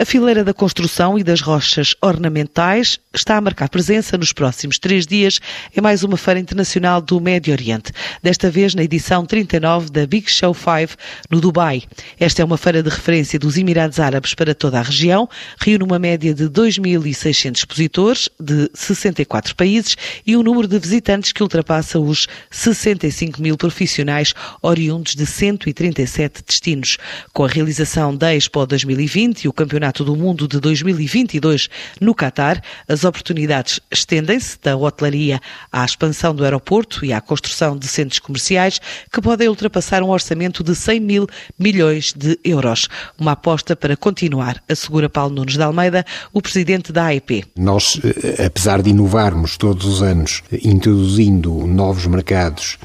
A fileira da construção e das rochas ornamentais está a marcar presença nos próximos três dias em mais uma feira internacional do Médio Oriente, desta vez na edição 39 da Big Show 5 no Dubai. Esta é uma feira de referência dos Emirados Árabes para toda a região, reúne uma média de 2.600 expositores de 64 países e um número de visitantes que ultrapassa os 65 mil profissionais oriundos de 137 destinos. Com a realização da Expo 2020 e o Campeonato Campeonato do Mundo de 2022 no Catar, as oportunidades estendem-se da hotelaria à expansão do aeroporto e à construção de centros comerciais que podem ultrapassar um orçamento de 100 mil milhões de euros. Uma aposta para continuar, assegura Paulo Nunes de Almeida, o presidente da AEP. Nós, eh, apesar de inovarmos todos os anos, introduzindo novos mercados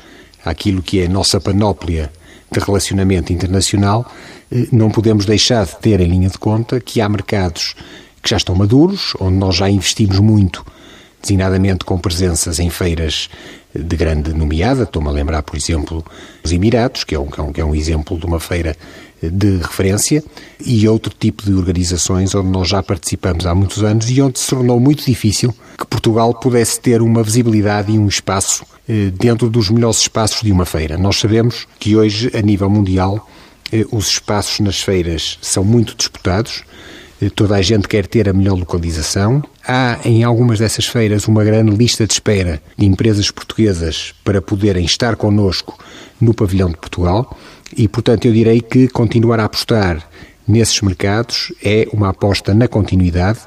àquilo que é a nossa panóplia de relacionamento internacional, eh, não podemos deixar de ter em linha de conta que há mercados que já estão maduros, onde nós já investimos muito, designadamente com presenças em feiras de grande nomeada. Estou-me a lembrar, por exemplo, os Emirados, que é um, que é um é exemplo de uma feira de referência, e outro tipo de organizações onde nós já participamos há muitos anos e onde se tornou muito difícil que Portugal pudesse ter uma visibilidade e um espaço eh, dentro dos melhores espaços de uma feira. Nós sabemos que hoje, a nível mundial, eh, os espaços nas feiras são muito disputados, eh, toda a gente quer ter a melhor localização. Há em algumas dessas feiras uma grande lista de espera de empresas portuguesas para poderem estar connosco no pavilhão de Portugal e, portanto, eu direi que continuar a apostar nesses mercados é uma aposta na continuidade,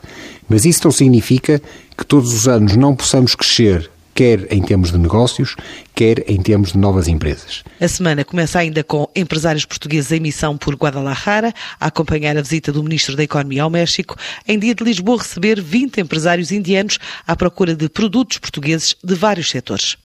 mas isso não significa que todos os anos não possamos crescer quer em termos de negócios, quer em termos de novas empresas. A semana começa ainda com empresários portugueses em missão por Guadalajara, a acompanhar a visita do Ministro da Economia ao México. Em dia de Lisboa, receber 20 empresários indianos à procura de produtos portugueses de vários setores.